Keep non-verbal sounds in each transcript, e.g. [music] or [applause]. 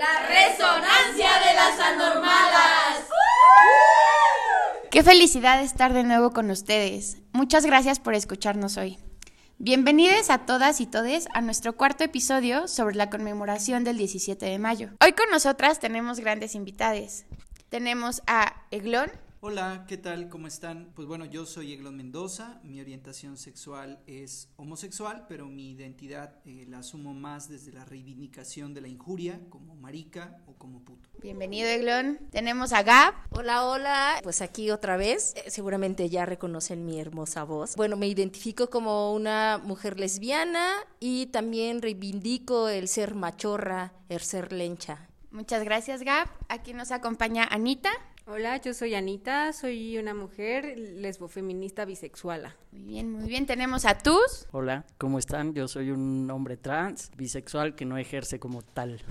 La resonancia de las anormalas. Qué felicidad estar de nuevo con ustedes. Muchas gracias por escucharnos hoy. Bienvenidos a todas y todes a nuestro cuarto episodio sobre la conmemoración del 17 de mayo. Hoy con nosotras tenemos grandes invitades. Tenemos a Eglón, Hola, ¿qué tal? ¿Cómo están? Pues bueno, yo soy Eglon Mendoza, mi orientación sexual es homosexual, pero mi identidad eh, la asumo más desde la reivindicación de la injuria, como marica o como puto. Bienvenido Eglon. Tenemos a Gab. Hola, hola. Pues aquí otra vez. Eh, seguramente ya reconocen mi hermosa voz. Bueno, me identifico como una mujer lesbiana y también reivindico el ser machorra, el ser lencha. Muchas gracias Gab. Aquí nos acompaña Anita. Hola, yo soy Anita, soy una mujer lesbofeminista bisexuala. Muy bien, muy bien. Tenemos a Tus. Hola, ¿cómo están? Yo soy un hombre trans, bisexual que no ejerce como tal.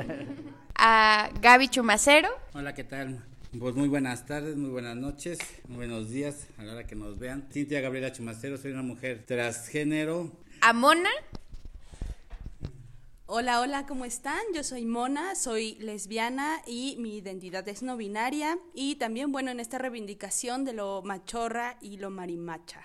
[laughs] a Gaby Chumacero. Hola, ¿qué tal? Pues muy buenas tardes, muy buenas noches, muy buenos días a la hora que nos vean. Cintia Gabriela Chumacero, soy una mujer transgénero. A Mona. Hola, hola, ¿cómo están? Yo soy Mona, soy lesbiana y mi identidad es no binaria y también, bueno, en esta reivindicación de lo machorra y lo marimacha.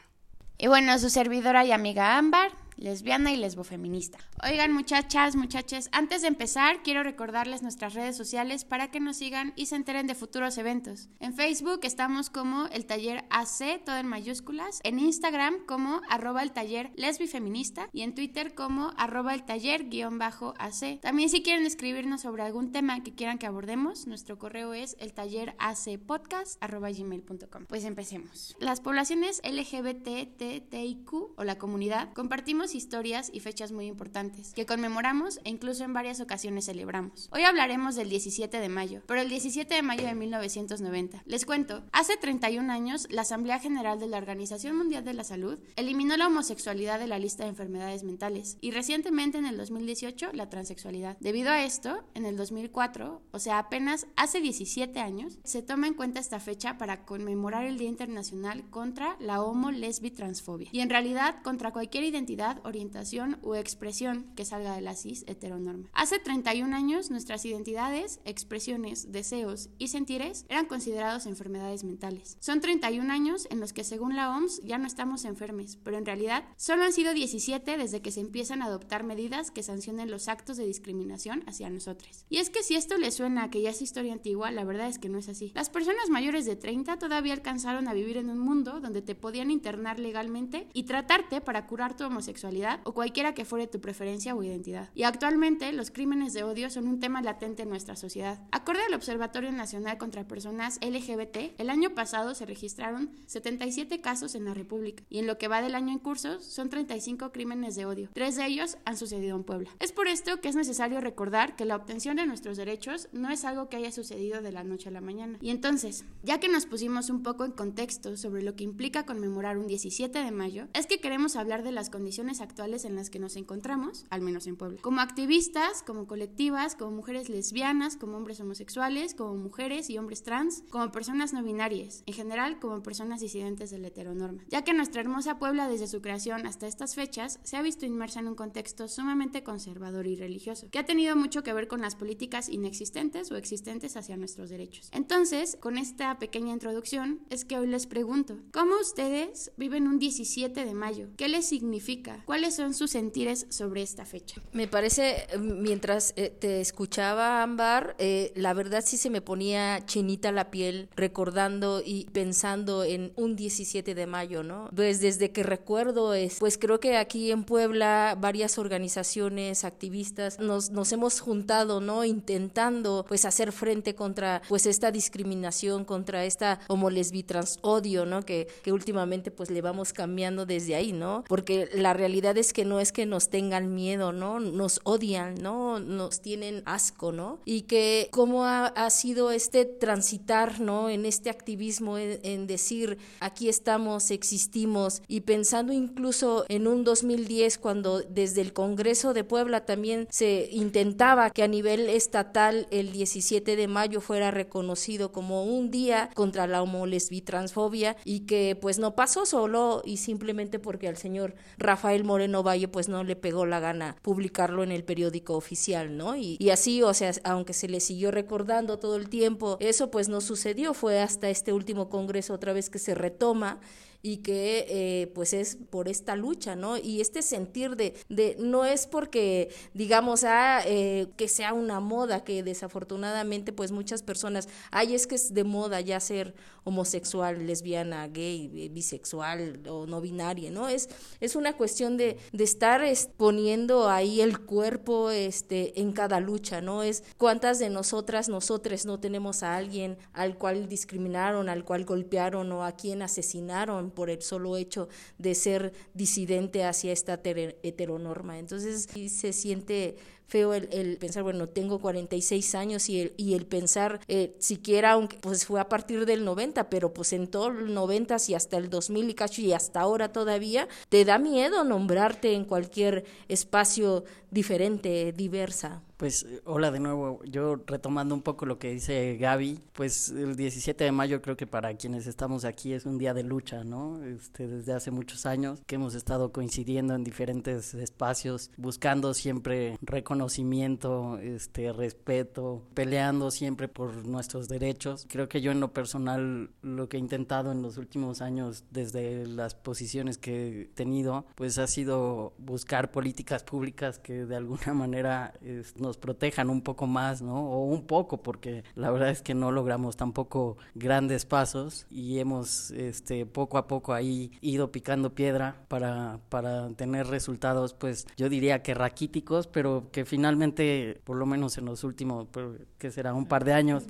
Y bueno, su servidora y amiga Ámbar lesbiana y lesbofeminista. Oigan muchachas, muchachas, antes de empezar quiero recordarles nuestras redes sociales para que nos sigan y se enteren de futuros eventos. En Facebook estamos como el taller AC, todo en mayúsculas, en Instagram como arroba el taller lesbifeminista y en Twitter como arroba el taller guion bajo AC. También si quieren escribirnos sobre algún tema que quieran que abordemos, nuestro correo es el taller gmail.com. Pues empecemos. Las poblaciones LGBTTIQ o la comunidad compartimos historias y fechas muy importantes, que conmemoramos e incluso en varias ocasiones celebramos. Hoy hablaremos del 17 de mayo, pero el 17 de mayo de 1990. Les cuento, hace 31 años, la Asamblea General de la Organización Mundial de la Salud eliminó la homosexualidad de la lista de enfermedades mentales y recientemente en el 2018 la transexualidad. Debido a esto, en el 2004, o sea apenas hace 17 años, se toma en cuenta esta fecha para conmemorar el Día Internacional contra la homo, lesbi, transfobia y en realidad contra cualquier identidad orientación u expresión que salga de la cis heteronorma. Hace 31 años nuestras identidades, expresiones, deseos y sentires eran considerados enfermedades mentales. Son 31 años en los que según la OMS ya no estamos enfermes, pero en realidad solo han sido 17 desde que se empiezan a adoptar medidas que sancionen los actos de discriminación hacia nosotros. Y es que si esto le suena a que ya es historia antigua, la verdad es que no es así. Las personas mayores de 30 todavía alcanzaron a vivir en un mundo donde te podían internar legalmente y tratarte para curar tu homosexualidad o cualquiera que fuere tu preferencia o identidad. Y actualmente los crímenes de odio son un tema latente en nuestra sociedad. Acorde al Observatorio Nacional contra Personas LGBT, el año pasado se registraron 77 casos en la República y en lo que va del año en curso son 35 crímenes de odio. Tres de ellos han sucedido en Puebla. Es por esto que es necesario recordar que la obtención de nuestros derechos no es algo que haya sucedido de la noche a la mañana. Y entonces, ya que nos pusimos un poco en contexto sobre lo que implica conmemorar un 17 de mayo, es que queremos hablar de las condiciones actuales en las que nos encontramos, al menos en Puebla. Como activistas, como colectivas, como mujeres lesbianas, como hombres homosexuales, como mujeres y hombres trans, como personas no binarias, en general como personas disidentes de la heteronorma. Ya que nuestra hermosa Puebla desde su creación hasta estas fechas se ha visto inmersa en un contexto sumamente conservador y religioso, que ha tenido mucho que ver con las políticas inexistentes o existentes hacia nuestros derechos. Entonces, con esta pequeña introducción, es que hoy les pregunto, ¿cómo ustedes viven un 17 de mayo? ¿Qué les significa? ¿Cuáles son sus sentires sobre esta fecha? Me parece, mientras eh, te escuchaba, Ámbar, eh, la verdad sí se me ponía chinita la piel recordando y pensando en un 17 de mayo, ¿no? Pues desde que recuerdo, es, pues creo que aquí en Puebla varias organizaciones, activistas, nos, nos hemos juntado, ¿no? Intentando pues hacer frente contra pues esta discriminación, contra esta homolesbitrans odio, ¿no? Que, que últimamente pues le vamos cambiando desde ahí, ¿no? Porque la realidad es que no es que nos tengan miedo, ¿no? Nos odian, ¿no? Nos tienen asco, ¿no? Y que cómo ha, sido este transitar, ¿no? En este activismo, en, decir, aquí estamos, existimos, y pensando incluso en un 2010 cuando desde el Congreso de Puebla también se intentaba que a nivel estatal el 17 de mayo fuera reconocido como un día contra la homolesbitransfobia y que pues no pasó solo y simplemente porque al señor Rafael Moreno Valle pues no le pegó la gana publicarlo en el periódico oficial, ¿no? Y, y así, o sea, aunque se le siguió recordando todo el tiempo, eso pues no sucedió, fue hasta este último congreso otra vez que se retoma y que eh, pues es por esta lucha, ¿no? Y este sentir de, de no es porque digamos ah, eh, que sea una moda, que desafortunadamente pues muchas personas, ay es que es de moda ya ser homosexual, lesbiana, gay, bisexual o no binaria, ¿no? Es, es una cuestión de, de estar poniendo ahí el cuerpo este, en cada lucha, ¿no? Es cuántas de nosotras, nosotras no tenemos a alguien al cual discriminaron, al cual golpearon o a quien asesinaron por el solo hecho de ser disidente hacia esta heteronorma. Entonces se siente feo el, pensar, bueno, tengo 46 años y el, y el pensar eh, siquiera, aunque pues fue a partir del 90, pero pues en todo el 90 y hasta el 2000 y cacho y hasta ahora todavía, te da miedo nombrarte en cualquier espacio diferente, diversa. Pues hola de nuevo, yo retomando un poco lo que dice Gaby, pues el 17 de mayo creo que para quienes estamos aquí es un día de lucha, ¿no? Este, desde hace muchos años que hemos estado coincidiendo en diferentes espacios, buscando siempre reconocimiento, este, respeto, peleando siempre por nuestros derechos. Creo que yo en lo personal lo que he intentado en los últimos años desde las posiciones que he tenido, pues ha sido buscar políticas públicas que de alguna [laughs] manera nos protejan un poco más, ¿no? O un poco, porque la verdad es que no logramos tampoco grandes pasos y hemos este, poco a poco ahí ido picando piedra para, para tener resultados, pues yo diría que raquíticos, pero que finalmente, por lo menos en los últimos, que será un par de años,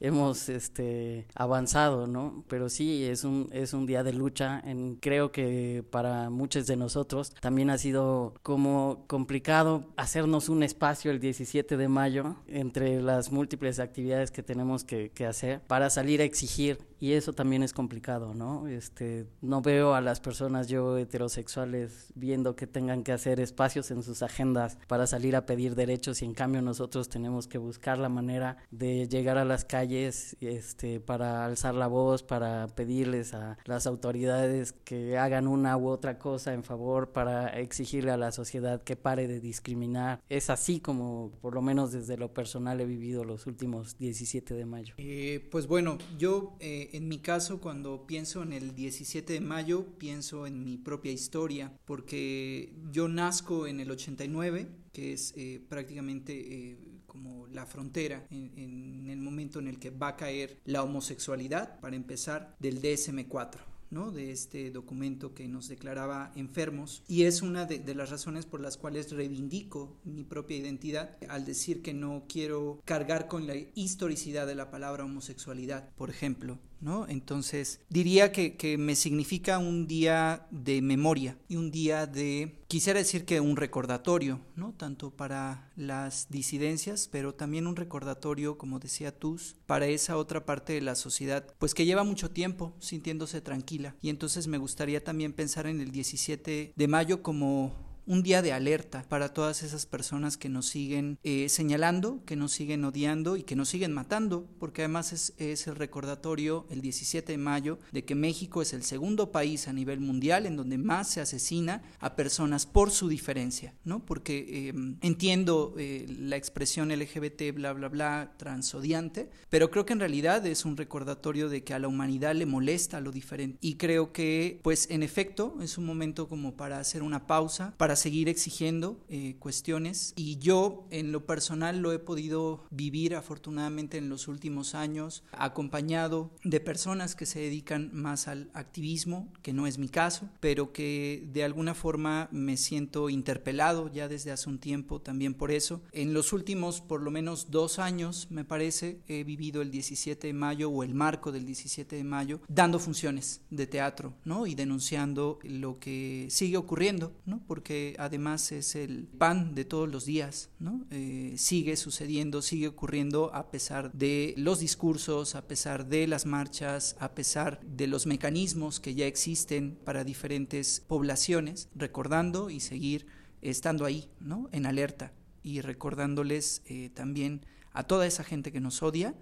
hemos este avanzado, ¿no? Pero sí es un es un día de lucha en creo que para muchos de nosotros también ha sido como complicado hacernos un espacio el 17 de mayo entre las múltiples actividades que tenemos que, que hacer para salir a exigir y eso también es complicado, ¿no? Este, no veo a las personas yo heterosexuales viendo que tengan que hacer espacios en sus agendas para salir a pedir derechos y en cambio nosotros tenemos que buscar la manera de llegar a las calles este, para alzar la voz, para pedirles a las autoridades que hagan una u otra cosa en favor, para exigirle a la sociedad que pare de discriminar. Es así como por lo menos desde lo personal he vivido los últimos 17 de mayo. Eh, pues bueno, yo... Eh, en mi caso, cuando pienso en el 17 de mayo, pienso en mi propia historia, porque yo nazco en el 89, que es eh, prácticamente eh, como la frontera en, en el momento en el que va a caer la homosexualidad, para empezar, del DSM-4 de este documento que nos declaraba enfermos y es una de, las razones por las cuales reivindico mi propia identidad al decir que no quiero cargar con la historicidad de la palabra homosexualidad, por ejemplo. ¿No? Entonces, diría que, que, me significa un día de memoria y un día de, quisiera decir que un recordatorio, ¿no? Tanto para las disidencias, pero también un recordatorio, como decía Tus, para esa otra parte de la sociedad, pues que lleva mucho tiempo sintiéndose tranquila. Y entonces me gustaría también pensar en el 17 de mayo como un día de alerta para todas esas personas que nos siguen eh, señalando, que nos siguen odiando y que nos siguen matando, porque además es, el recordatorio el 17 de mayo de que México es el segundo país a nivel mundial en donde más se asesina a personas por su diferencia, ¿no? Porque em, entiendo eh, la expresión LGBT, bla, bla, bla, transodiante, pero creo que en realidad es un recordatorio de que a la humanidad le molesta lo diferente. Y creo que, pues, en efecto, es un momento como para hacer una pausa, para seguir exigiendo eh, cuestiones y yo en lo personal lo he podido vivir afortunadamente en los últimos años acompañado de personas que se dedican más al activismo, que no es mi caso, pero que de alguna forma me siento interpelado ya desde hace un tiempo también por eso. En los últimos por lo menos dos años me parece he vivido el 17 de mayo o el marco del 17 de mayo dando funciones de teatro, ¿no? Y denunciando lo que sigue ocurriendo, ¿no? Porque además es el pan de todos los días, ¿no? Eh, sigue sucediendo, sigue ocurriendo a pesar de los discursos, a pesar de las marchas, a pesar de los mecanismos que ya existen para diferentes poblaciones, recordando y seguir estando ahí, ¿no? En alerta y recordándoles eh, también a toda esa gente que nos odia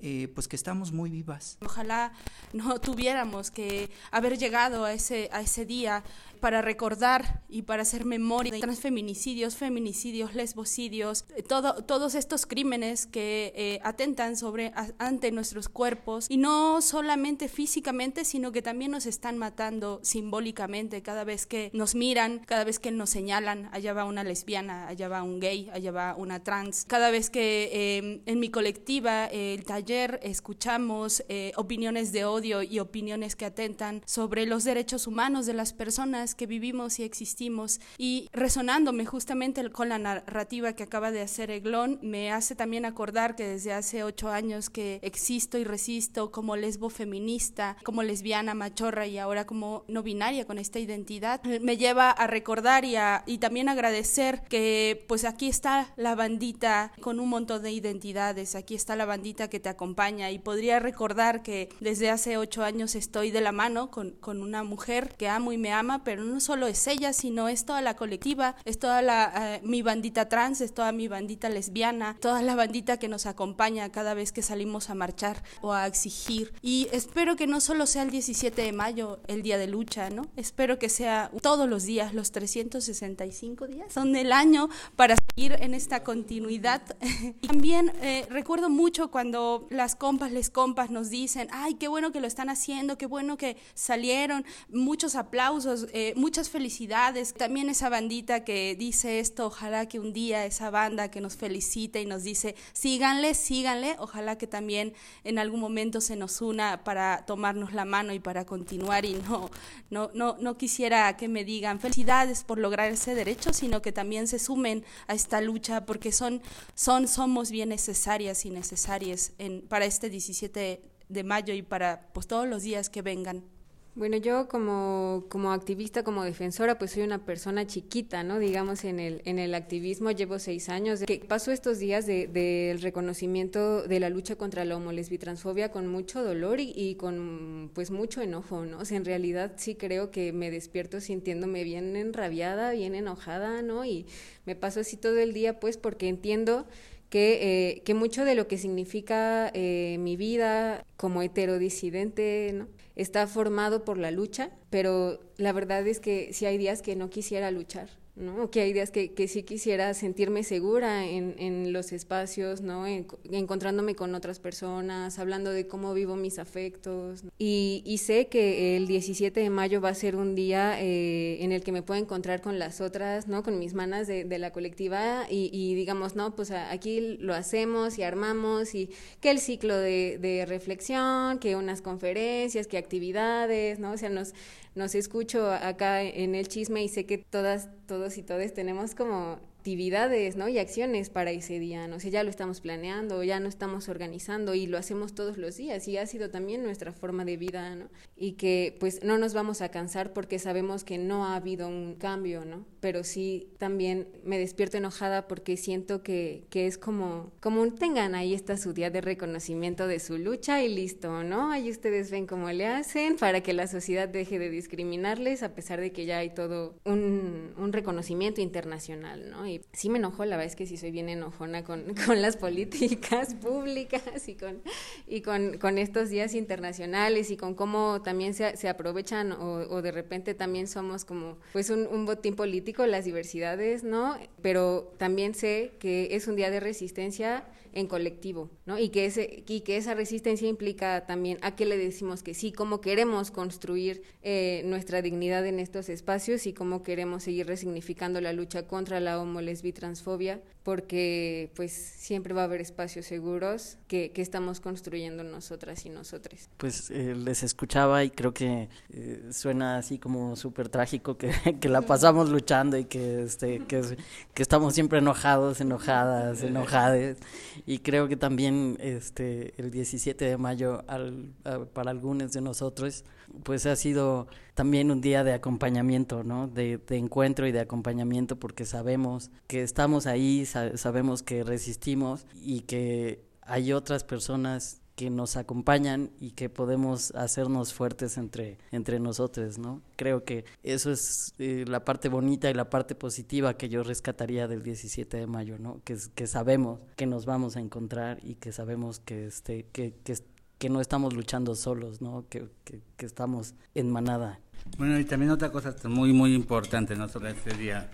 eh, pues que estamos muy vivas. Ojalá no tuviéramos que haber llegado a ese, a ese día para recordar y para hacer memoria de transfeminicidios, feminicidios, lesbocidios, eh, todo, todos estos crímenes que eh, atentan sobre, ante nuestros cuerpos y no solamente físicamente, sino que también nos están matando simbólicamente cada vez que nos miran, cada vez que nos señalan, allá va una lesbiana, allá va un gay, allá va una trans, cada vez que eh, en mi colectiva, el taller, escuchamos opiniones de odio y opiniones que atentan sobre los derechos humanos de las personas, que vivimos y existimos. Y resonándome justamente con la narrativa que acaba de hacer Eglón, me hace también acordar que desde hace ocho años que existo y resisto como lesbo feminista, como lesbiana, machorra y ahora como no binaria con esta identidad, me lleva a recordar y, y también agradecer que pues aquí está la bandita con un montón de identidades, aquí está la bandita que te acompaña y podría recordar que desde hace ocho años estoy de la mano con, con una mujer que amo y me ama, pero no solo es ella, sino es toda la colectiva, es toda la, eh, mi bandita trans, es toda mi bandita lesbiana, toda la bandita que nos acompaña cada vez que salimos a marchar o a exigir. Y espero que no solo sea el 17 de mayo el día de lucha, ¿no? Espero que sea todos los días, los 365 días son del año para seguir en esta continuidad. [laughs] También eh, recuerdo mucho cuando las compas, les compas nos dicen, ay, qué bueno que lo están haciendo, qué bueno que salieron, muchos aplausos. Eh, muchas felicidades. También esa bandita que dice esto, ojalá que un día esa banda que nos felicita y nos dice, síganle, síganle, ojalá que también en algún momento se nos una para tomarnos la mano y para continuar y no, no, no, no quisiera que me digan felicidades por lograr ese derecho, sino que también se sumen a esta lucha porque son, son somos bien necesarias y necesarias en, para este 17 de mayo y para pues, todos los días que vengan. Bueno, yo como, como activista, como defensora, pues soy una persona chiquita, ¿no? Digamos, en el, en el activismo llevo seis años. Que paso estos días del de, reconocimiento de la lucha contra la homolesbitransfobia con mucho dolor y, y, con, pues, mucho enojo, ¿no? O sea, en realidad sí creo que me despierto sintiéndome bien enrabiada, bien enojada, ¿no? Y me paso así todo el día, pues, porque entiendo que, eh, que mucho de lo que significa eh, mi vida como heterodisidente, ¿no? Está formado por la lucha, pero la verdad es que si hay días que no quisiera luchar. ¿No? Que hay días que, que sí quisiera sentirme segura en, en los espacios, ¿no? encontrándome con otras personas, hablando de cómo vivo mis afectos. Y, y, sé que el 17 de mayo va a ser un día eh, en el que me puedo encontrar con las otras, ¿no? Con mis manas de, de la colectiva y, y, digamos, no, pues aquí lo hacemos y armamos y que el ciclo de, de reflexión, que unas conferencias, que actividades, ¿no? O sea, nos nos escucho acá en el chisme y sé que todas, todos y todas tenemos como actividades, ¿no? Y acciones para ese día, ¿no? sé, ya lo estamos planeando, ya no estamos organizando y lo hacemos todos los días y ha sido también nuestra forma de vida, ¿no? Y que pues no nos vamos a cansar porque sabemos que no ha habido un cambio, ¿no? Pero sí también me despierto enojada porque siento que, que es como, como tengan ahí está su día de reconocimiento de su lucha y listo, ¿no? Ahí ustedes ven cómo le hacen para que la sociedad deje de discriminarles a pesar de que ya hay todo un, un reconocimiento internacional, ¿no? Y sí me enojo, la verdad es que sí soy bien enojona con, [laughs] con las políticas públicas y con, y con, con, estos días internacionales y con cómo también se, se aprovechan o, o, de repente también somos como pues un, un botín político, las diversidades, ¿no? Pero también sé que es un día de resistencia en colectivo, ¿no? Y que, ese, y que esa resistencia implica también a qué le decimos que sí, cómo queremos construir eh, nuestra dignidad en estos espacios y cómo queremos seguir resignificando la lucha contra la homo, transfobia, porque pues siempre va a haber espacios seguros que, que estamos construyendo nosotras y nosotros. Pues eh, les escuchaba y creo que eh, suena así como súper trágico que, [laughs] que, la pasamos luchando y que, este, que, que estamos siempre enojados, enojadas, enojades y creo que también este, el 17 de mayo al, a, para algunos de nosotros pues ha sido también un día de acompañamiento, ¿no? De, de encuentro y de acompañamiento porque sabemos que estamos ahí, sa sabemos que resistimos y que hay otras personas que nos acompañan y que podemos hacernos fuertes entre, entre nosotros, ¿no? Creo que eso es eh, la parte bonita y la parte positiva que yo rescataría del 17 de mayo, ¿no? Que, que sabemos que nos vamos a encontrar y que sabemos que, este, que, que, que no estamos luchando solos, ¿no? Que, que, estamos en manada. Bueno, y también otra cosa muy, muy importante, ¿no? Sobre este día,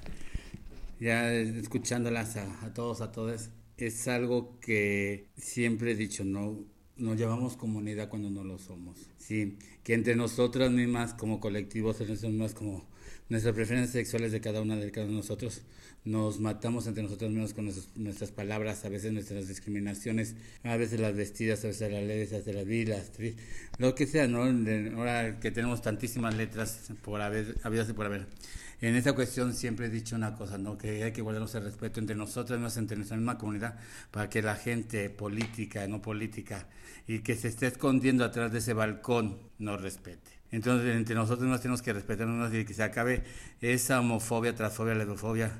ya escuchándolas a, todos, a todas, es algo que siempre he dicho, ¿no? nos llamamos comunidad cuando no lo somos. Sí, que entre nosotras mismas como colectivos, entre más como nuestras preferencias sexuales de cada una de cada uno de nosotros, nos matamos entre nosotros mismos con nuestras, palabras, a veces nuestras discriminaciones, a veces las vestidas, a veces las a veces las vidas, lo que sea, ¿no? Ahora que tenemos tantísimas letras por haber, habidas y por haber. En esta cuestión siempre he dicho una cosa, ¿no? Que hay que guardarnos el respeto entre nosotros, entre nuestra misma comunidad, para que la gente política, no política, y que se esté escondiendo atrás de ese balcón nos respete. Entonces, entre nosotros nos tenemos que respetarnos y que se acabe esa homofobia, transfobia, lesbofobia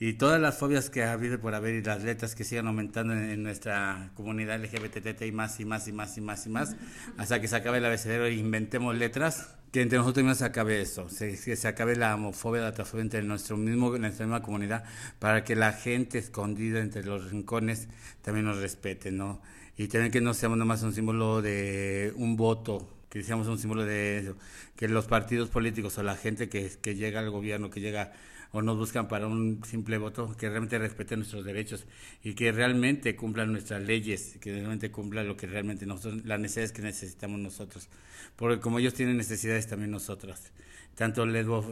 y todas las fobias que ha habido por haber y las letras que sigan aumentando en, nuestra comunidad LGBT y más y más y más y más y más, hasta que se acabe el abecedero e inventemos letras, que entre nosotros mismos se acabe eso, que se acabe la homofobia, la transfobia entre nuestro mismo, nuestra misma comunidad, para que la gente escondida entre los rincones también nos respete, ¿no? y también que no seamos nomás un símbolo de un voto, que seamos un símbolo de eso, que los partidos políticos o la gente que, que llega al gobierno, que llega o nos buscan para un simple voto, que realmente respeten nuestros derechos y que realmente cumplan nuestras leyes, que realmente cumplan lo que realmente nosotros, las necesidades que necesitamos nosotros. Porque como ellos tienen necesidades, también nosotras tanto lesbo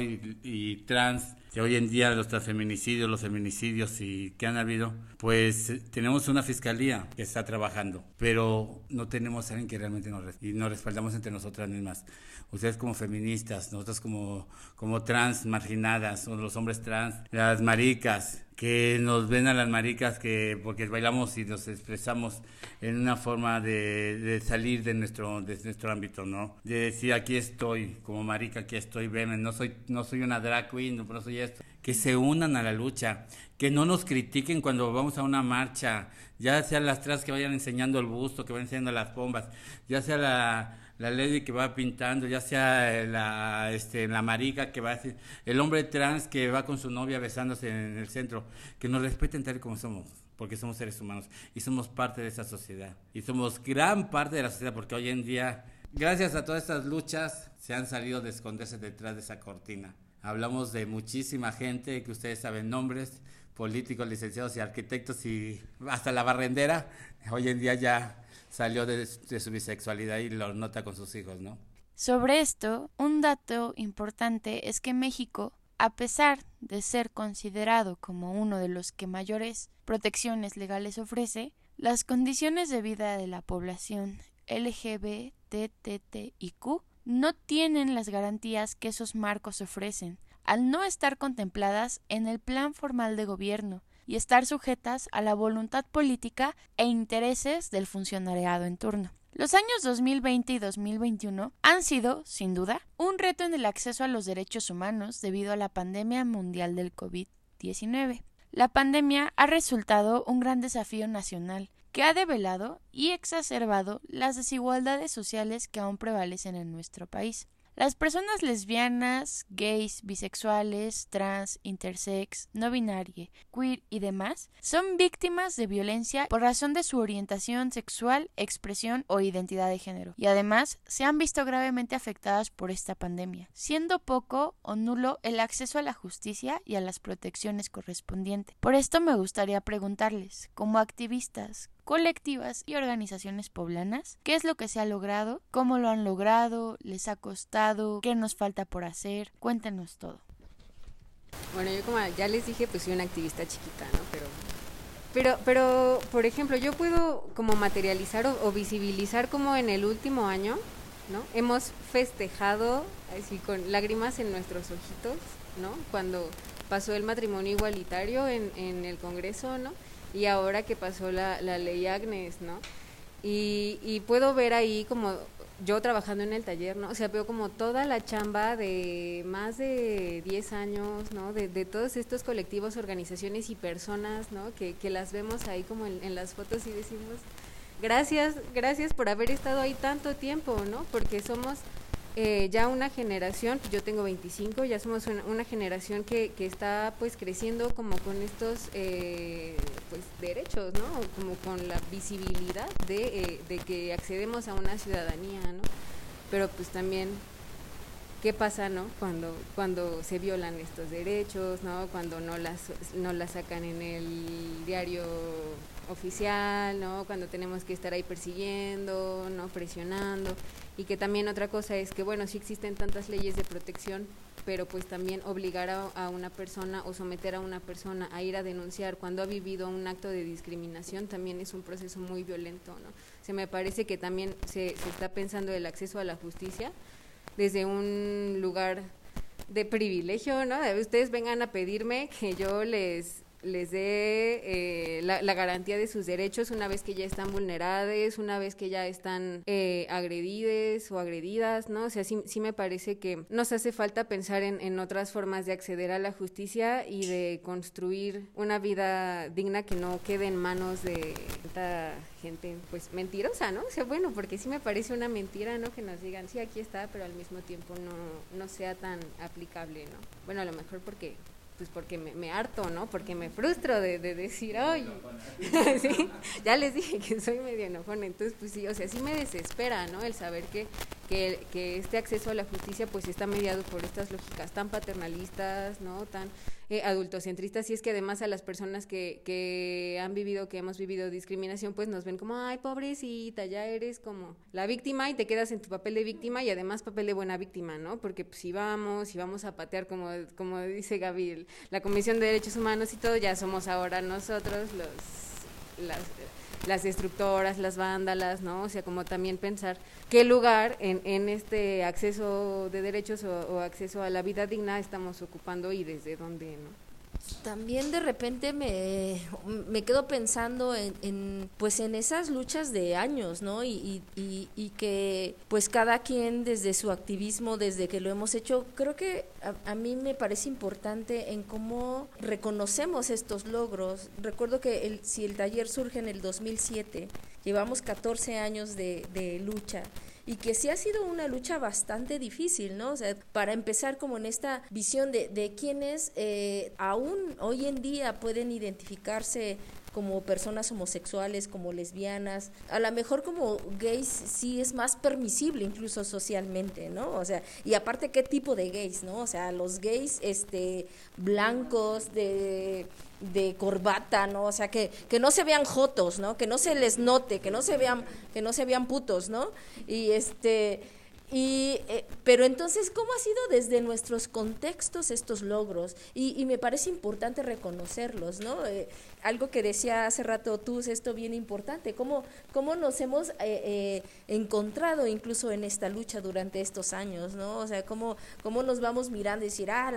y, y, trans, que hoy en día los transfeminicidios, los feminicidios y que han habido, pues tenemos una fiscalía que está trabajando, pero no tenemos a alguien que realmente nos, y nos respaldamos entre nosotras mismas. Ustedes como feministas, nosotros como, como trans marginadas, los hombres trans, las maricas, que nos ven a las maricas que porque bailamos y nos expresamos en una forma de, de, salir de nuestro de nuestro ámbito no de decir aquí estoy como marica aquí estoy ven no soy no soy una drag queen no, soy que se unan a la lucha que no nos critiquen cuando vamos a una marcha ya sea las trans que vayan enseñando el busto que vayan enseñando las bombas ya sea la la lady que va pintando, ya sea la, este, la marica que va, el hombre trans que va con su novia besándose en el centro, que nos respeten tal como somos, porque somos seres humanos y somos parte de esa sociedad. Y somos gran parte de la sociedad, porque hoy en día, gracias a todas estas luchas, se han salido de esconderse detrás de esa cortina. Hablamos de muchísima gente que ustedes saben nombres, políticos, licenciados y arquitectos y hasta la barrendera. Hoy en día ya salió de, su bisexualidad y lo nota con sus hijos, ¿no? Sobre esto, un dato importante es que México, a pesar de ser considerado como uno de los que mayores protecciones legales ofrece, las condiciones de vida de la población LGBTTIQ no tienen las garantías que esos marcos ofrecen, al no estar contempladas en el plan formal de gobierno, y estar sujetas a la voluntad política e intereses del funcionariado en turno. Los años 2020 y 2021 han sido, sin duda, un reto en el acceso a los derechos humanos debido a la pandemia mundial del COVID-19. La pandemia ha resultado un gran desafío nacional que ha develado y exacerbado las desigualdades sociales que aún prevalecen en nuestro país. Las personas lesbianas, gays, bisexuales, trans, intersex, no binaria, queer y demás son víctimas de violencia por razón de su orientación sexual, expresión o identidad de género, y además se han visto gravemente afectadas por esta pandemia, siendo poco o nulo el acceso a la justicia y a las protecciones correspondientes. Por esto me gustaría preguntarles, como activistas, colectivas y organizaciones poblanas, qué es lo que se ha logrado, cómo lo han logrado, les ha costado, qué nos falta por hacer, cuéntenos todo. Bueno, yo como ya les dije, pues soy una activista chiquita, ¿no? Pero, pero, pero por ejemplo, yo puedo como materializar o, visibilizar como en el último año, ¿no? Hemos festejado así con lágrimas en nuestros ojitos, ¿no? Cuando pasó el matrimonio igualitario en el Congreso, ¿no? Y ahora que pasó la, la ley Agnes, ¿no? Y, y puedo ver ahí como yo trabajando en el taller, ¿no? O sea, veo como toda la chamba de más de 10 años, ¿no? De, de todos estos colectivos, organizaciones y personas, ¿no? Que, que las vemos ahí como en, en, las fotos y decimos, gracias, gracias por haber estado ahí tanto tiempo, ¿no? Porque somos eh, ya una generación, yo tengo 25, ya somos una, generación que, que, está pues creciendo como con estos eh, pues derechos, ¿no? Como con la visibilidad de, eh, de que accedemos a una ciudadanía, ¿no? Pero pues también qué pasa, ¿no? Cuando, cuando se violan estos derechos, ¿no? Cuando no las, no las sacan en el diario oficial, ¿no? Cuando tenemos que estar ahí persiguiendo, ¿no? Presionando. Y que también otra cosa es que, bueno, sí existen tantas leyes de protección, pero pues también obligar a, una persona o someter a una persona a ir a denunciar cuando ha vivido un acto de discriminación también es un proceso muy violento, ¿no? Se me parece que también se, se está pensando el acceso a la justicia desde un lugar de privilegio, ¿no? Ustedes vengan a pedirme que yo les les dé eh, la, garantía de sus derechos una vez que ya están vulneradas, una vez que ya están eh, agredidas o agredidas, ¿no? O sea, sí, sí, me parece que nos hace falta pensar en, en, otras formas de acceder a la justicia y de construir una vida digna que no quede en manos de tanta gente, pues, mentirosa, ¿no? O sea, bueno, porque sí me parece una mentira, ¿no? Que nos digan, sí, aquí está, pero al mismo tiempo no, no sea tan aplicable, ¿no? Bueno, a lo mejor porque pues porque me, harto, ¿no? Porque me frustro de, decir, oye, [laughs] ¿sí? ya les dije que soy medio enojona, entonces pues sí, o sea, sí me desespera, ¿no? El saber que, que, que este acceso a la justicia pues está mediado por estas lógicas tan paternalistas, ¿no? Tan eh, adultocentristas, y es que además a las personas que, que han vivido, que hemos vivido discriminación, pues nos ven como, ay, pobrecita, ya eres como la víctima y te quedas en tu papel de víctima y además papel de buena víctima, ¿no? Porque pues si vamos, si vamos a patear, como, como dice Gabriel, la Comisión de Derechos Humanos y todo, ya somos ahora nosotros los... Las, las destructoras, las vándalas, ¿no? O sea, como también pensar qué lugar en, en este acceso de derechos o, acceso a la vida digna estamos ocupando y desde dónde, ¿no? También de repente me, me quedo pensando en, pues en esas luchas de años, ¿no? Y, y, que pues cada quien desde su activismo, desde que lo hemos hecho, creo que a, mí me parece importante en cómo reconocemos estos logros. Recuerdo que el, si el taller surge en el 2007, llevamos 14 años de, de lucha y que sí ha sido una lucha bastante difícil, ¿no? O sea, para empezar como en esta visión de, de quienes eh, aún hoy en día pueden identificarse como personas homosexuales, como lesbianas, a lo mejor como gays sí es más permisible incluso socialmente, ¿no? O sea, y aparte qué tipo de gays, ¿no? O sea, los gays este blancos de de corbata, ¿no? O sea, que, que no se vean jotos, ¿no? Que no se les note, que no se vean, que no se vean putos, ¿no? Y este y, eh, pero entonces, ¿cómo ha sido desde nuestros contextos estos logros? Y, y me parece importante reconocerlos, ¿no? Eh, algo que decía hace rato tú, esto bien importante, cómo, cómo nos hemos eh, eh, encontrado incluso en esta lucha durante estos años, ¿no? O sea, cómo, cómo nos vamos mirando y decir, ah,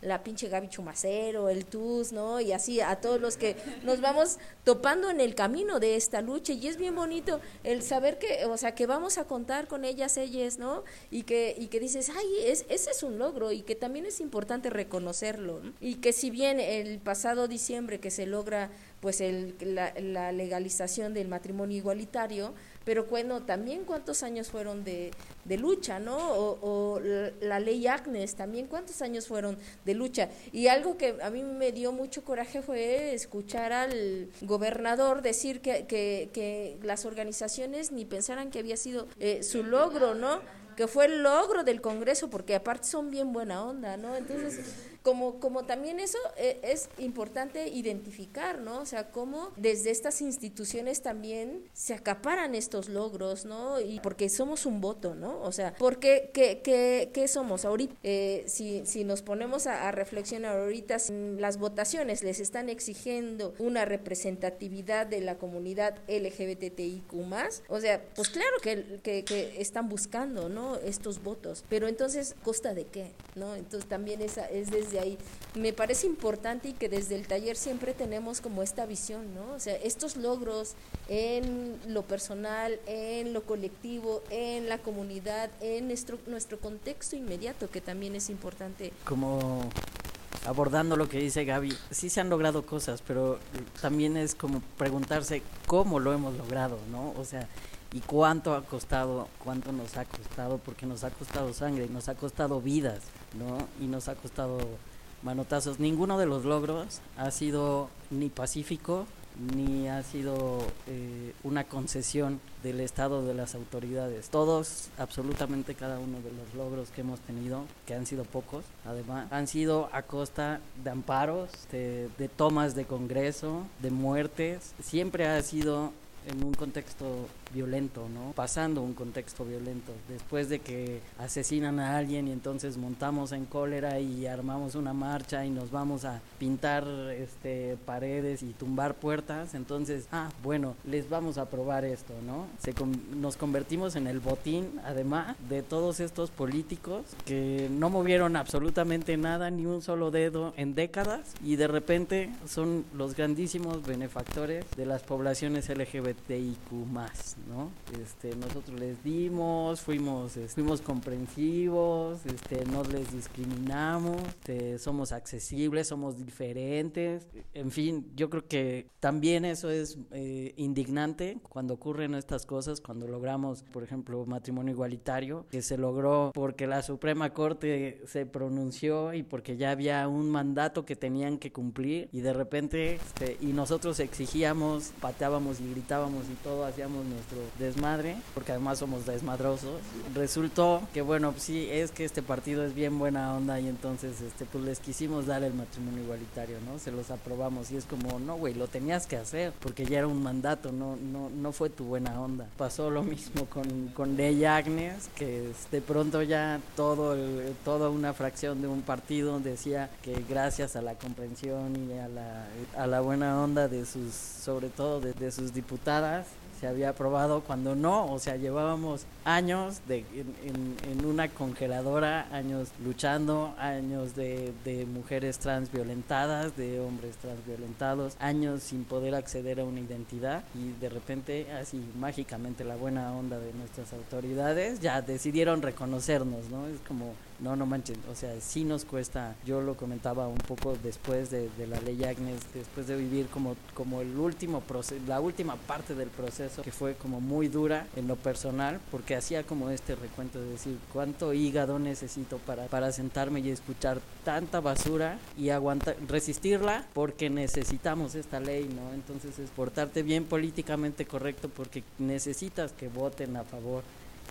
la pinche Gaby Chumacero, el TUS, ¿no? Y así a todos los que nos vamos topando en el camino de esta lucha y es bien bonito el saber que, o sea, que vamos a contar con ellas, ellas, ¿no? Y que, y que dices, ay, es, ese es un logro y que también es importante reconocerlo, Y que si bien el pasado diciembre que se logra pues el, la, legalización del matrimonio igualitario, pero bueno, también cuántos años fueron de, de lucha, ¿no? O, la ley Agnes, también cuántos años fueron de lucha. Y algo que a mí me dio mucho coraje fue escuchar al gobernador decir que, que, que las organizaciones ni pensaran que había sido eh, su logro, ¿no? Que fue el logro del Congreso, porque aparte son bien buena onda, ¿no? Entonces como, como también eso eh, es importante identificar, ¿no? O sea, cómo desde estas instituciones también se acaparan estos logros, ¿no? Y porque somos un voto, ¿no? O sea, porque qué, qué, qué somos ahorita? Eh, si, si nos ponemos a, reflexionar ahorita, las votaciones les están exigiendo una representatividad de la comunidad LGBTIQ o sea, pues claro que, que, que están buscando, ¿no? Estos votos, pero entonces, ¿costa de qué? ¿No? Entonces también esa es desde ahí. Me parece importante y que desde el taller siempre tenemos como esta visión, ¿no? O sea, estos logros en lo personal, en lo colectivo, en la comunidad, en nuestro, nuestro contexto inmediato, que también es importante. Como abordando lo que dice Gaby, sí se han logrado cosas, pero también es como preguntarse cómo lo hemos logrado, ¿no? O sea, y cuánto ha costado, cuánto nos ha costado, porque nos ha costado sangre, nos ha costado vidas, ¿no? Y nos ha costado manotazos. Ninguno de los logros ha sido ni pacífico, ni ha sido eh, una concesión del Estado de las autoridades. Todos, absolutamente cada uno de los logros que hemos tenido, que han sido pocos, además, han sido a costa de amparos, de, de tomas de Congreso, de muertes. Siempre ha sido en un contexto violento, ¿no? Pasando un contexto violento. Después de que asesinan a alguien y entonces montamos en cólera y armamos una marcha y nos vamos a pintar este, paredes y tumbar puertas, entonces, ah, bueno, les vamos a probar esto, ¿no? Se nos convertimos en el botín, además, de todos estos políticos que no movieron absolutamente nada, ni un solo dedo en décadas y de repente son los grandísimos benefactores de las poblaciones LGBTIQ más, ¿no? Este, nosotros les dimos, fuimos, fuimos comprensivos, este, no les discriminamos, este, somos accesibles, somos diferentes, en fin, yo creo que también eso es eh, indignante cuando ocurren estas cosas, cuando logramos, por ejemplo, matrimonio igualitario, que se logró porque la Suprema Corte se pronunció y porque ya había un mandato que tenían que cumplir y de repente, este, y nosotros exigíamos, pateábamos y gritábamos y todo, hacíamos nuestro desmadre, porque además somos desmadrosos. Resultó que, bueno, pues sí, es que este partido es bien buena onda y entonces, este, pues les quisimos dar el matrimonio igualitario, ¿no? Se los aprobamos y es como, no, güey, lo tenías que hacer, porque ya era un mandato, no, no, no fue tu buena onda. Pasó lo mismo con, con Ley Agnes, que de pronto ya todo toda una fracción de un partido decía que gracias a la comprensión y a la, a la buena onda de sus, sobre todo de, de sus se había aprobado cuando no, o sea, llevábamos años de, en, una congeladora, años luchando, años de, de, mujeres trans violentadas, de hombres trans violentados, años sin poder acceder a una identidad y de repente así mágicamente la buena onda de nuestras autoridades ya decidieron reconocernos, ¿no? Es como no, no manchen, o sea, sí nos cuesta, yo lo comentaba un poco después de, la ley Agnes, después de vivir como, como el último proceso, la última parte del proceso que fue como muy dura en lo personal, porque hacía como este recuento de decir cuánto hígado necesito para, para sentarme y escuchar tanta basura y aguantar, resistirla porque necesitamos esta ley, ¿no? Entonces es portarte bien políticamente correcto porque necesitas que voten a favor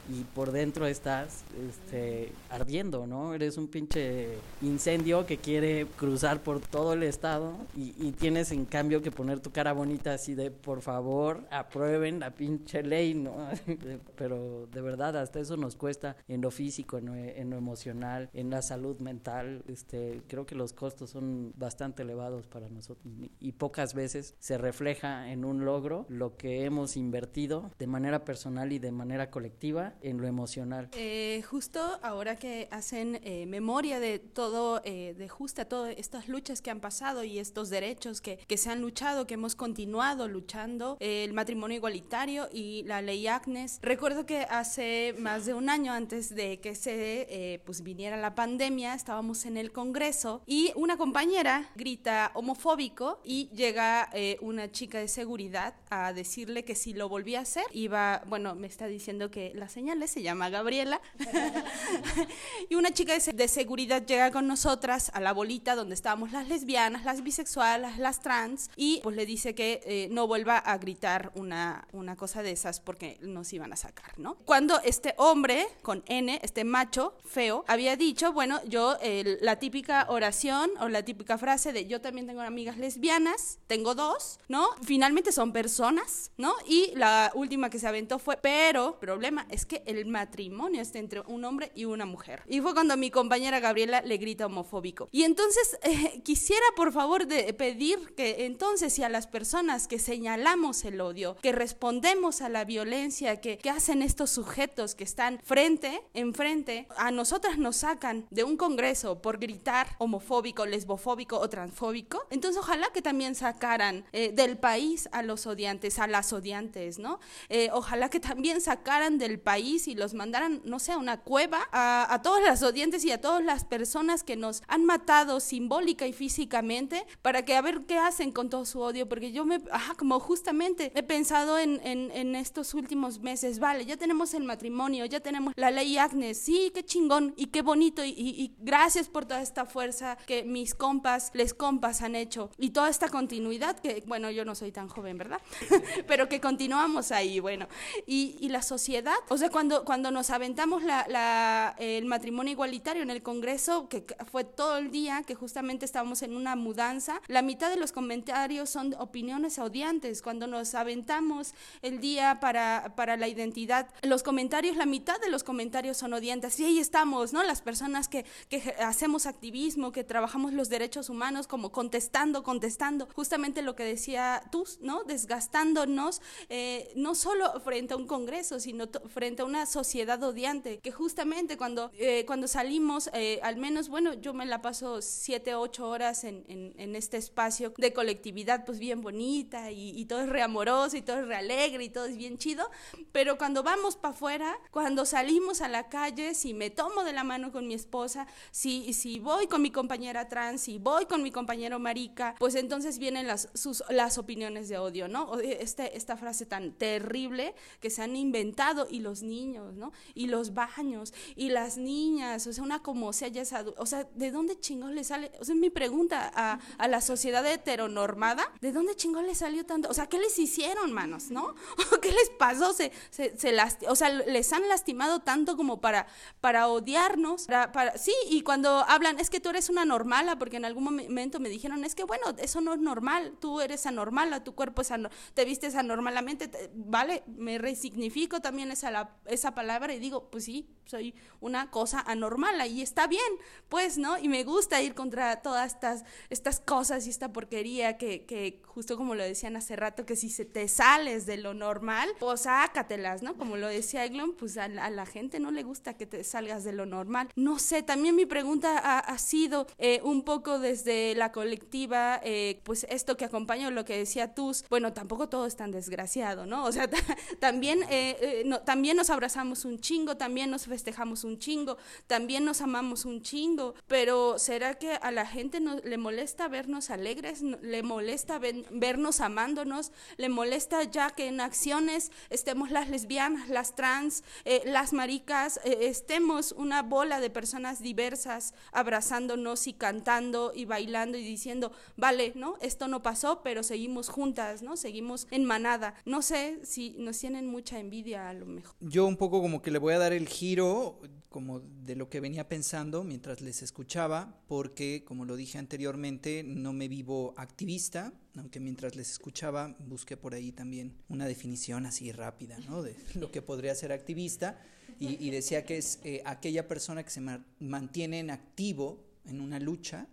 y por dentro estás este, ardiendo, ¿no? Eres un pinche incendio que quiere cruzar por todo el estado y, tienes en cambio que poner tu cara bonita así de por favor aprueben la pinche ley, ¿no? [laughs] Pero de verdad hasta eso nos cuesta en lo físico, en lo, emocional, en la salud mental. Este, creo que los costos son bastante elevados para nosotros y pocas veces se refleja en un logro lo que hemos invertido de manera personal y de manera colectiva en lo emocional. Eh, justo ahora que hacen eh, memoria de todo, eh, de justa todas estas luchas que han pasado y estos derechos que, que se han luchado, que hemos continuado luchando, el matrimonio igualitario y la ley Agnes. Recuerdo que hace más de un año antes de que se pues viniera la pandemia, estábamos en el Congreso y una compañera grita homofóbico y llega una chica de seguridad a decirle que si lo volvía a hacer iba, bueno, me está diciendo que la señora se llama Gabriela. [laughs] y una chica de, seguridad llega con nosotras a la bolita donde estábamos las lesbianas, las bisexuales, las trans, y pues le dice que eh, no vuelva a gritar una, una cosa de esas porque nos iban a sacar, ¿no? Cuando este hombre con N, este macho feo, había dicho, bueno, yo la típica oración o la típica frase de yo también tengo amigas lesbianas, tengo dos, ¿no? Finalmente son personas, ¿no? Y la última que se aventó fue, pero problema es que que el matrimonio está entre un hombre y una mujer. Y fue cuando mi compañera Gabriela le grita homofóbico. Y entonces eh, quisiera por favor de pedir que entonces si a las personas que señalamos el odio, que respondemos a la violencia que, que hacen estos sujetos que están frente, enfrente, a nosotras nos sacan de un congreso por gritar homofóbico, lesbofóbico o transfóbico, entonces ojalá que también sacaran eh, del país a los odiantes, a las odiantes, ¿no? Eh, ojalá que también sacaran del país país y los mandaran, no sé, a una cueva, a, a todas las y a todas las personas que nos han matado simbólica y físicamente, para que a ver qué hacen con todo su odio, porque yo me, ajá, como justamente he pensado en, en, en estos últimos meses, vale, ya tenemos el matrimonio, ya tenemos la ley Agnes, sí, qué chingón y qué bonito y, y, y gracias por toda esta fuerza que mis compas, les compas han hecho y toda esta continuidad que, bueno, yo no soy tan joven, ¿verdad? [laughs] Pero que continuamos ahí, bueno. Y, y, la sociedad, o sea, cuando, cuando nos aventamos la, la, el matrimonio igualitario en el Congreso, que fue todo el día, que justamente estábamos en una mudanza, la mitad de los comentarios son opiniones odiantes. Cuando nos aventamos el día para, para la identidad, los comentarios, la mitad de los comentarios son odiantes. Y ahí estamos, ¿no? Las personas que, que hacemos activismo, que trabajamos los derechos humanos, como contestando, contestando, justamente lo que decía tú, ¿no? Desgastándonos, eh, no solo frente a un Congreso, sino frente a una sociedad odiante, que justamente cuando, eh, cuando salimos, eh, al menos, bueno, yo me la paso siete, ocho horas en, en, en este espacio de colectividad, pues bien bonita, y, y, todo es reamoroso, y todo es realegre, y todo es bien chido, pero cuando vamos para afuera, cuando salimos a la calle, si me tomo de la mano con mi esposa, si, si voy con mi compañera trans, si voy con mi compañero marica, pues entonces vienen las, sus, las opiniones de odio, ¿no? Este, esta frase tan terrible que se han inventado, y los niños, ¿no? Y los baños, y las niñas, o sea, una como sea ya esa, o sea, ¿de dónde chingón le sale? O sea, mi pregunta a, a la sociedad heteronormada, ¿de dónde chingón le salió tanto? O sea, ¿qué les hicieron, manos, no? [laughs] ¿Qué les pasó? Se, se, se lasti o sea, les han lastimado tanto como para, para odiarnos, para, para, sí, y cuando hablan, es que tú eres una normala, porque en algún momento me dijeron, es que bueno, eso no es normal, tú eres anormal, tu cuerpo es te vistes anormalmente, te, vale, me resignifico también esa, la, esa palabra y digo, pues sí, soy una cosa anormal y está bien, pues, ¿no? Y me gusta ir contra todas estas, estas cosas y esta porquería que, que justo como lo decían hace rato, que si se te sales de lo normal, pues sácatelas, ¿no? Como lo decía Eglon, pues a la, gente no le gusta que te salgas de lo normal. No sé, también mi pregunta ha, ha sido eh, un poco desde la colectiva, eh, pues esto que acompaña lo que decía Tus, bueno, tampoco todo es tan desgraciado, ¿no? O sea, [laughs] también, eh, no, también nos abrazamos un chingo, también nos festejamos un chingo, también nos amamos un chingo, pero ¿será que a la gente no, le molesta vernos alegres? ¿Le molesta ven, vernos amándonos? ¿Le molesta ya que en acciones estemos las lesbianas, las trans, eh, las maricas, eh, estemos una bola de personas diversas abrazándonos y cantando y bailando y diciendo, vale, ¿no? Esto no pasó, pero seguimos juntas, ¿no? Seguimos en manada. No sé si nos tienen mucha envidia a lo mejor. Yo un poco como que le voy a dar el giro como de lo que venía pensando mientras les escuchaba, porque como lo dije anteriormente, no me vivo activista, aunque mientras les escuchaba busqué por ahí también una definición así rápida, ¿no? De [laughs] lo que podría ser activista, y, decía que es eh, aquella persona que se ma mantiene en activo en una lucha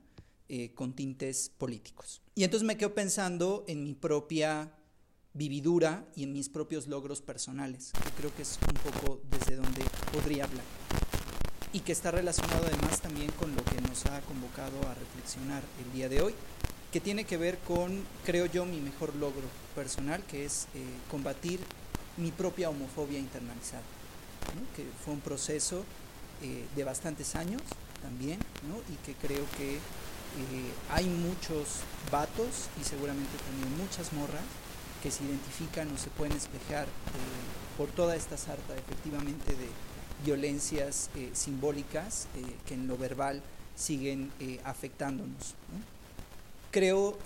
eh, con tintes políticos. Y entonces me quedo pensando en mi propia vividura y en mis propios logros personales, que creo que es un poco desde donde podría hablar y que está relacionado además también con lo que nos ha convocado a reflexionar el día de hoy, que tiene que ver con, creo yo, mi mejor logro personal, que es eh, combatir mi propia homofobia internalizada, ¿no? que fue un proceso eh, de bastantes años también, ¿no? y que creo que eh, hay muchos vatos y seguramente también muchas morras que se identifican o se pueden espejar por toda esta sarta efectivamente de violencias eh, simbólicas eh, que en lo verbal siguen eh, afectándonos. ¿no? Creo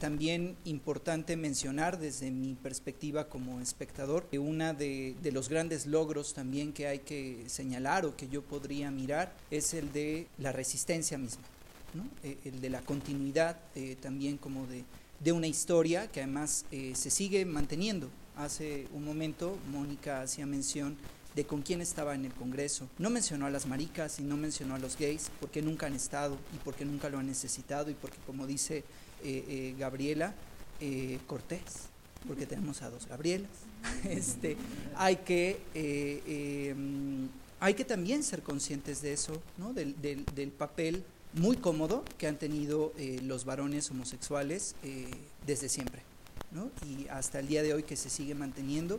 también importante mencionar desde mi perspectiva como espectador que uno de, de, los grandes logros también que hay que señalar o que yo podría mirar es el de la resistencia misma, ¿no? el de la continuidad también como de, de, una historia que además se sigue manteniendo. Hace un momento Mónica hacía mención de con quién estaba en el Congreso. No mencionó a las maricas y no mencionó a los gays porque nunca han estado y porque nunca lo han necesitado y porque, como dice eh, eh, Gabriela eh, Cortés, porque tenemos a dos Gabrielas, [laughs] este, hay, que, hay que también ser conscientes de eso, ¿no? del, del papel muy cómodo que han tenido los varones homosexuales desde siempre. ¿no? y hasta el día de hoy que se sigue manteniendo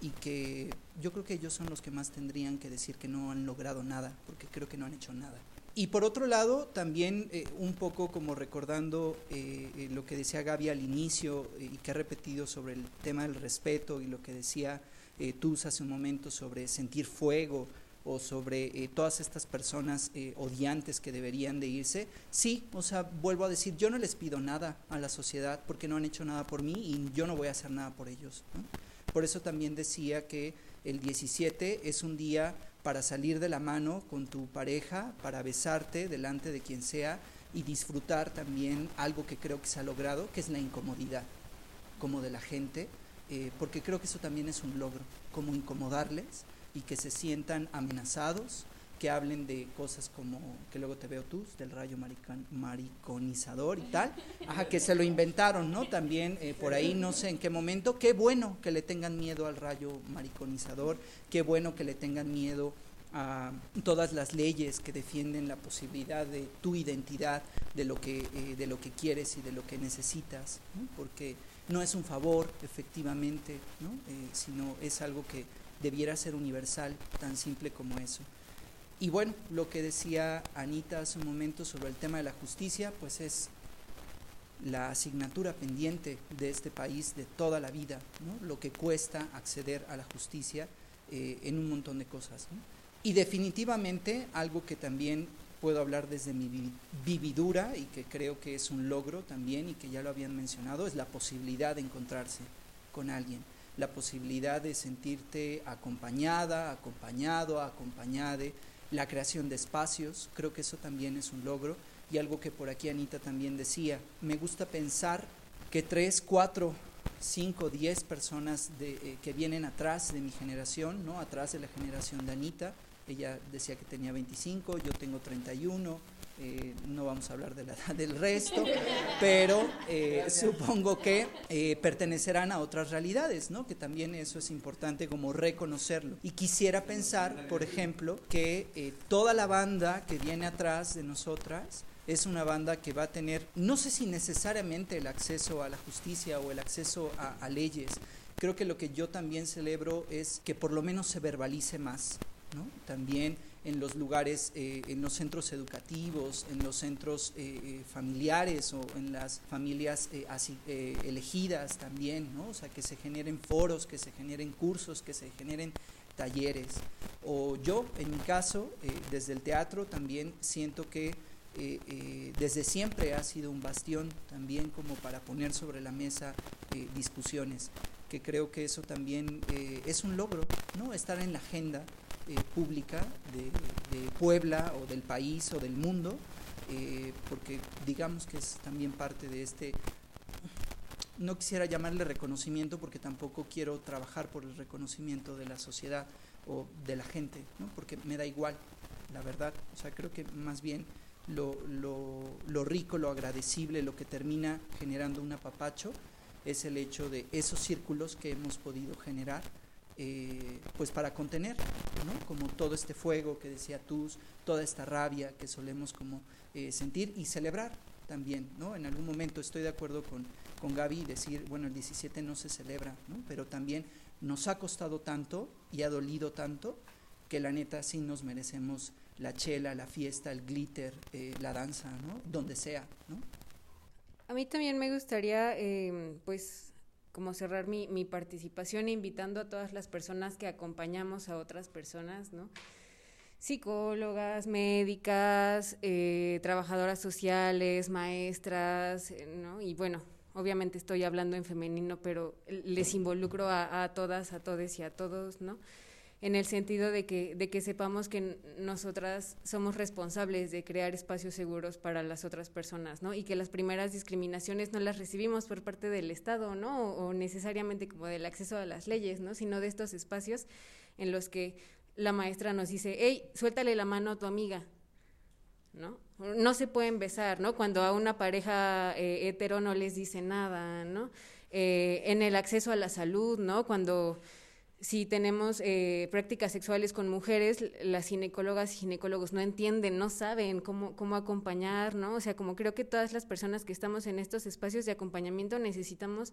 y que yo creo que ellos son los que más tendrían que decir que no han logrado nada, porque creo que no han hecho nada. Y por otro lado, también eh, un poco como recordando eh, eh, lo que decía Gaby al inicio y que ha repetido sobre el tema del respeto y lo que decía tú hace un momento sobre sentir fuego o sobre todas estas personas odiantes que deberían de irse, sí, o sea, vuelvo a decir, yo no les pido nada a la sociedad porque no han hecho nada por mí y yo no voy a hacer nada por ellos. Por eso también decía que el 17 es un día para salir de la mano con tu pareja, para besarte delante de quien sea y disfrutar también algo que creo que se ha logrado, que es la incomodidad, como de la gente, eh, porque creo que eso también es un logro, como incomodarles y que se sientan amenazados, que hablen de cosas como, que luego te veo tú, del rayo mariconizador y tal, ajá, que se lo inventaron, ¿no? También eh, por ahí, no sé en qué momento, qué bueno que le tengan miedo al rayo mariconizador, qué bueno que le tengan miedo a todas las leyes que defienden la posibilidad de tu identidad, de lo que, eh, de lo que quieres y de lo que necesitas, porque no es un favor, efectivamente, ¿no? Eh, sino es algo que debiera ser universal, tan simple como eso. Y bueno, lo que decía Anita hace un momento sobre el tema de la justicia, pues es la asignatura pendiente de este país de toda la vida, ¿no? lo que cuesta acceder a la justicia eh, en un montón de cosas. Y definitivamente algo que también puedo hablar desde mi vividura y que creo que es un logro también y que ya lo habían mencionado, es la posibilidad de encontrarse con alguien, la posibilidad de sentirte acompañada, acompañado, acompañade la creación de espacios, creo que eso también es un logro. Y algo que por aquí Anita también decía, me gusta pensar que tres, cuatro, cinco, diez personas eh, que vienen atrás de mi generación, ¿no? atrás de la generación de Anita, ella decía que tenía 25, yo tengo 31, eh, no vamos a hablar del resto, pero eh, supongo que eh, pertenecerán a otras realidades, ¿no? Que también eso es importante como reconocerlo. Y quisiera pensar, por ejemplo, que toda la banda que viene atrás de nosotras es una banda que va a tener, no sé si necesariamente el acceso a la justicia o el acceso a, a leyes, creo que lo que yo también celebro es que por lo menos se verbalice más, ¿no? También en los lugares, eh, en los centros educativos, en los centros eh, eh, familiares o en las familias así, elegidas también, ¿no? O sea, que se generen foros, que se generen cursos, que se generen talleres. O yo, en mi caso, desde el teatro también siento que desde siempre ha sido un bastión también como para poner sobre la mesa discusiones, que creo que eso también es un logro, ¿no? Estar en la agenda eh, pública de, Puebla o del país o del mundo, eh, porque digamos que es también parte de este, no quisiera llamarle reconocimiento porque tampoco quiero trabajar por el reconocimiento de la sociedad o de la gente, ¿no? porque me da igual, la verdad, o sea, creo que más bien lo, lo, lo rico, lo agradecible, lo que termina generando un apapacho es el hecho de esos círculos que hemos podido generar eh, pues para contener, ¿no? Como todo este fuego que decía Tus, toda esta rabia que solemos como eh, sentir y celebrar también, ¿no? En algún momento estoy de acuerdo con, con Gaby decir, bueno, el 17 no se celebra, ¿no? Pero también nos ha costado tanto y ha dolido tanto que la neta sí nos merecemos la chela, la fiesta, el glitter, eh, la danza, ¿no? Donde sea. A mí también me gustaría, pues, como cerrar mi, mi, participación invitando a todas las personas que acompañamos a otras personas, ¿no? Psicólogas, médicas, eh, trabajadoras sociales, maestras, eh, ¿no? Y bueno, obviamente estoy hablando en femenino, pero les involucro a, a todas, a todos y a todos, ¿no? En el sentido de que, de que sepamos que nosotras somos responsables de crear espacios seguros para las otras personas, ¿no? Y que las primeras discriminaciones no las recibimos por parte del Estado, ¿no? O, necesariamente como del acceso a las leyes, ¿no? Sino de estos espacios en los que la maestra nos dice, hey, suéltale la mano a tu amiga, ¿no? No se pueden besar, ¿no? Cuando a una pareja eh, hetero no les dice nada, ¿no? Eh, en el acceso a la salud, ¿no? Cuando si tenemos eh, prácticas sexuales con mujeres, las ginecólogas y ginecólogos no entienden, no saben cómo, cómo acompañar, ¿no? O sea, como creo que todas las personas que estamos en estos espacios de acompañamiento necesitamos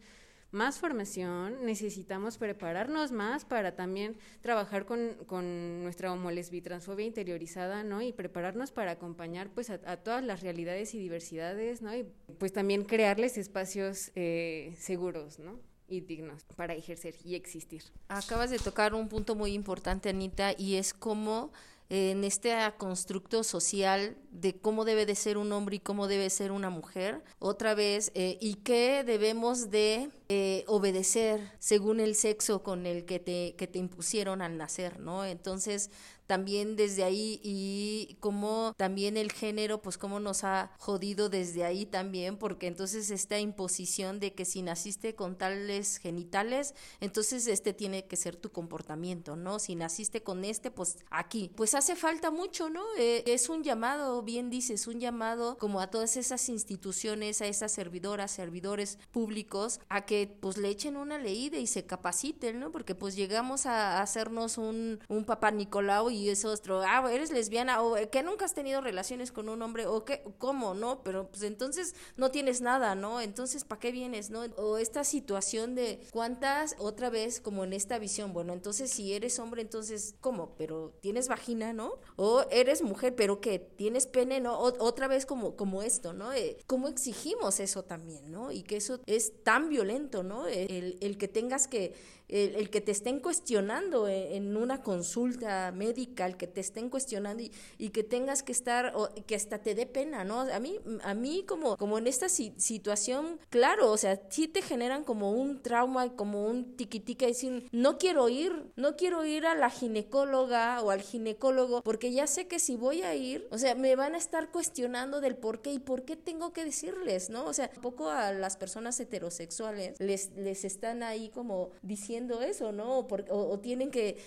más formación, necesitamos prepararnos más para también trabajar con, con nuestra homolesbitransfobia interiorizada, ¿no? Y prepararnos para acompañar pues a, todas las realidades y diversidades, ¿no? Y pues también crearles espacios eh, seguros, ¿no? Y dignos para ejercer y existir. Acabas de tocar un punto muy importante, Anita, y es cómo en este constructo social de cómo debe de ser un hombre y cómo debe ser una mujer, otra vez, eh, y qué debemos de eh, obedecer según el sexo con el que te, que te impusieron al nacer, ¿no? Entonces, también desde ahí y como también el género, pues cómo nos ha jodido desde ahí también, porque entonces esta imposición de que si naciste con tales genitales, entonces este tiene que ser tu comportamiento, ¿no? Si naciste con este, pues aquí. Pues hace falta mucho, ¿no? Eh, es un llamado, bien dices, un llamado como a todas esas instituciones, a esas servidoras, servidores públicos, a que pues le echen una leída y se capaciten, ¿no? Porque pues llegamos a hacernos un, un papá Nicolau y es otro, ah, eres lesbiana o eh, que nunca has tenido relaciones con un hombre o que, ¿cómo? No, pero pues entonces no tienes nada, ¿no? Entonces, ¿para qué vienes, no? O esta situación de cuántas, otra vez, como en esta visión, bueno, entonces si eres hombre, entonces, ¿cómo? Pero tienes vagina, ¿no? O eres mujer, pero que tienes pene, ¿no? otra vez como, como esto, ¿no? Eh, ¿Cómo exigimos eso también, ¿no? Y que eso es tan violento, ¿no? El, el que tengas que el, que te estén cuestionando e, en, una consulta médica, el que te estén cuestionando y, que tengas que estar, o que hasta te dé pena, ¿no? A mí, a mí como, como en esta situación, claro, o sea, sí te generan como un trauma, como un tiquitica, decir, no quiero ir, no quiero ir a la ginecóloga o al ginecólogo, porque ya sé que si voy a ir, o sea, me van a estar cuestionando del por qué y por qué tengo que decirles, ¿no? O sea, un poco a las personas heterosexuales les, les están ahí como diciendo eso, ¿no? O, tienen que,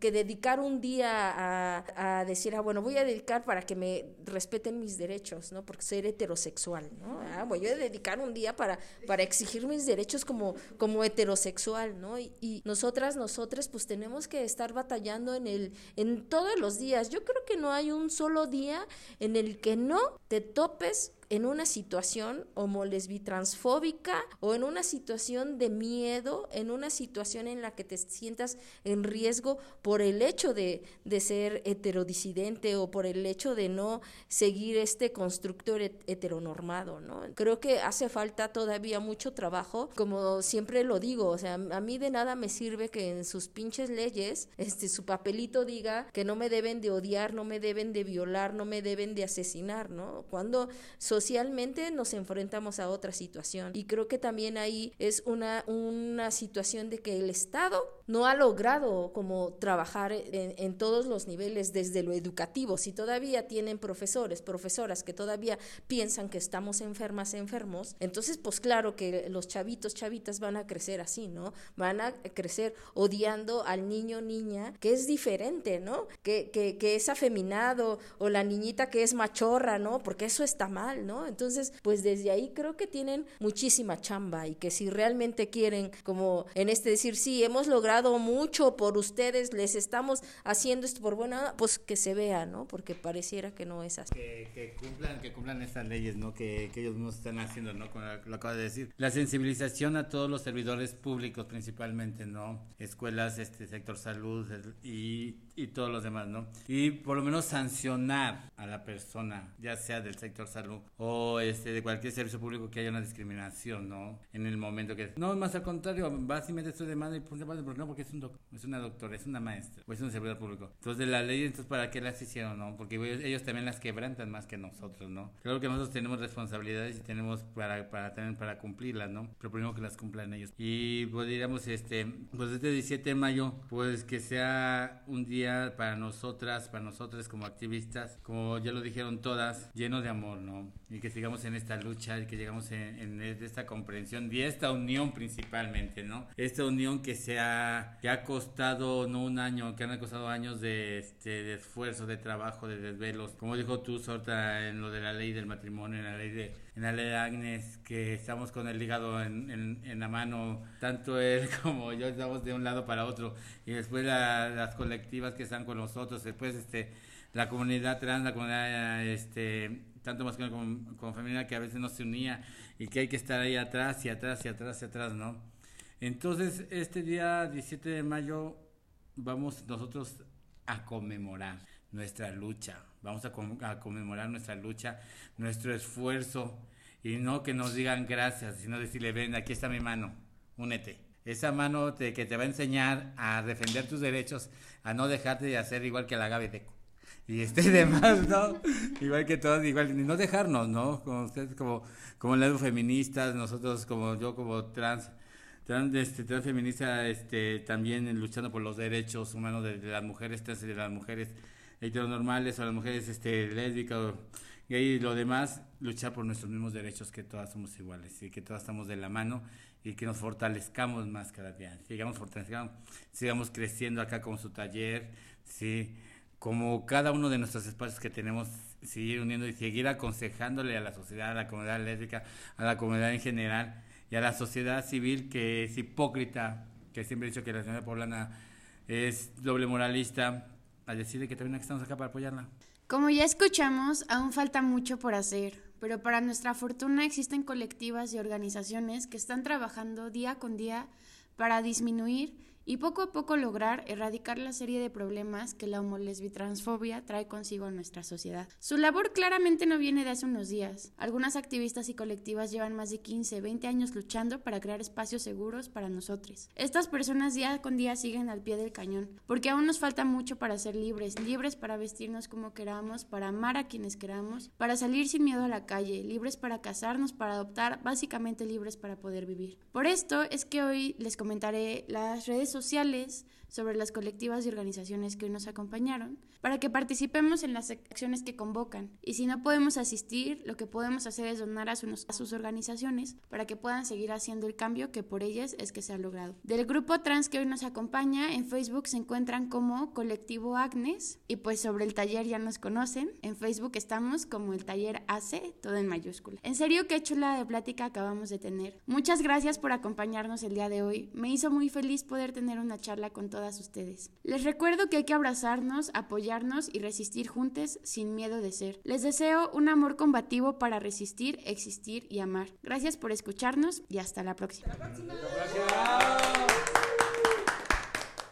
dedicar un día a, decir, ah, bueno, voy a dedicar para que me respeten mis derechos, ¿no? Porque soy heterosexual, ¿no? Ah, voy a dedicar un día para, para exigir mis derechos como, como heterosexual, ¿no? Y, y nosotras, nosotras, pues tenemos que estar batallando en, el, en todos los días. Yo creo que no hay un solo día en el que no te topes en una situación homolesbitransfóbica o en una situación de miedo, en una situación en la que te sientas en riesgo por el hecho de, de ser heterodisidente o por el hecho de no seguir este constructor heteronormado, ¿no? Creo que hace falta todavía mucho trabajo, como siempre lo digo, o sea, a mí de nada me sirve que en sus pinches leyes, este, su papelito diga que no me deben de odiar, no me deben de violar, no me deben de asesinar, ¿no? Cuando socialmente nos enfrentamos a otra situación. Y creo que también ahí es una, una situación de que el Estado no ha logrado como trabajar en, todos los niveles desde lo educativo. Si todavía tienen profesores, profesoras que todavía piensan que estamos enfermas, enfermos, entonces pues claro que los chavitos, chavitas van a crecer así, ¿no? Van a crecer odiando al niño, niña, que es diferente, ¿no? Que, que, que es afeminado o la niñita que es machorra, ¿no? Porque eso está mal, ¿no? Entonces, pues desde ahí creo que tienen muchísima chamba y que si realmente quieren, como en este decir, sí, hemos logrado mucho por ustedes, les estamos haciendo esto por buena, pues que se vea, ¿no? Porque pareciera que no es así. Que, cumplan, que cumplan estas leyes, ¿no? Que, ellos mismos están haciendo, ¿no? Como lo acabo de decir. La sensibilización a todos los servidores públicos principalmente, ¿no? Escuelas, este sector salud y, y todos los demás, ¿no? Y por lo menos sancionar a la persona, ya sea del sector salud o este de cualquier servicio público que haya una discriminación, ¿no? En el momento que... No, más al contrario, vas y metes tu demanda y punto, porque no, porque es, un es una doctora, es una maestra, o es un servidor público. Entonces, de la ley, entonces, ¿para qué las hicieron, no? Porque ellos, también las quebrantan más que nosotros, ¿no? Creo que nosotros tenemos responsabilidades y tenemos para, para, tener, para cumplirlas, ¿no? Pero primero que las cumplan ellos. Y pues, este, pues este 17 de mayo, pues que sea un día para nosotras, para nosotros como activistas, como ya lo dijeron todas, lleno de amor, ¿no? Y que sigamos en esta lucha y que llegamos en, en esta comprensión y esta unión principalmente, ¿no? Esta unión que sea que ha costado no un año, que han costado años de, este, de esfuerzo, de trabajo, de desvelos. Como dijo tú, Sorta, en lo de la ley del matrimonio, en la ley de, en la ley de Agnes, que estamos con el hígado en, en, la mano, tanto él [laughs] como yo estamos de un lado para otro, y después las colectivas que están con nosotros, después este la comunidad trans, la comunidad este tanto masculina como, como femenina que a veces no se unía y que hay que estar ahí atrás y atrás y atrás y atrás, ¿no? Entonces, este día 17 de mayo vamos nosotros a conmemorar nuestra lucha, vamos a, conmemorar nuestra lucha, nuestro esfuerzo, y no que nos digan gracias, sino decirle, ven, aquí está mi mano, únete. Esa mano que te va a enseñar a defender tus derechos, a no dejarte de hacer igual que la Gabe Deco. Y este [laughs] demás, ¿no? igual que todos, igual, no dejarnos, ¿no? Como ustedes, como, como las feministas, nosotros como yo, como trans, trans, este, trans feminista, este, también luchando por los derechos humanos de, las mujeres trans y de las mujeres heteronormales o las mujeres este, lésbicas gay y lo demás, luchar por nuestros mismos derechos, que todas somos iguales y que todas estamos de la mano y que nos fortalezcamos más cada día, sigamos fortaleciendo, sigamos creciendo acá con su taller, sí, como cada uno de nuestros espacios que tenemos, seguir uniendo y seguir aconsejándole a la sociedad, a la comunidad lésbica, a la comunidad en general y a la sociedad civil que es hipócrita, que siempre he dicho que la sociedad poblana es doble moralista, a decirle que también estamos acá para apoyarla. Como ya escuchamos, aún falta mucho por hacer, pero para nuestra fortuna existen colectivas y organizaciones que están trabajando día con día para disminuir y poco a poco lograr erradicar la serie de problemas que la homolesbitransfobia trae consigo a nuestra sociedad. Su labor claramente no viene de hace unos días. Algunas activistas y colectivas llevan más de 15, 20 años luchando para crear espacios seguros para nosotros. Estas personas día con día siguen al pie del cañón, porque aún nos falta mucho para ser libres, libres para vestirnos como queramos, para amar a quienes queramos, para salir sin miedo a la calle, libres para casarnos, para adoptar, básicamente libres para poder vivir. Por esto es que hoy les comentaré las redes sociales sociales, sobre las colectivas y organizaciones que hoy nos acompañaron, para que participemos en las acciones que convocan. Y si no podemos asistir, lo que podemos hacer es donar a, sus organizaciones para que puedan seguir haciendo el cambio que por ellas es que se ha logrado. Del grupo trans que hoy nos acompaña, en Facebook se encuentran como Colectivo Agnes y pues sobre el taller ya nos conocen. En Facebook estamos como el taller AC, todo en mayúscula. En serio, qué chula de plática acabamos de tener. Muchas gracias por acompañarnos el día de hoy. Me hizo muy feliz poder tener una charla con todos todas ustedes. Les recuerdo que hay que abrazarnos, apoyarnos y resistir juntos sin miedo de ser. Les deseo un amor combativo para resistir, existir y amar. Gracias por escucharnos y hasta la próxima.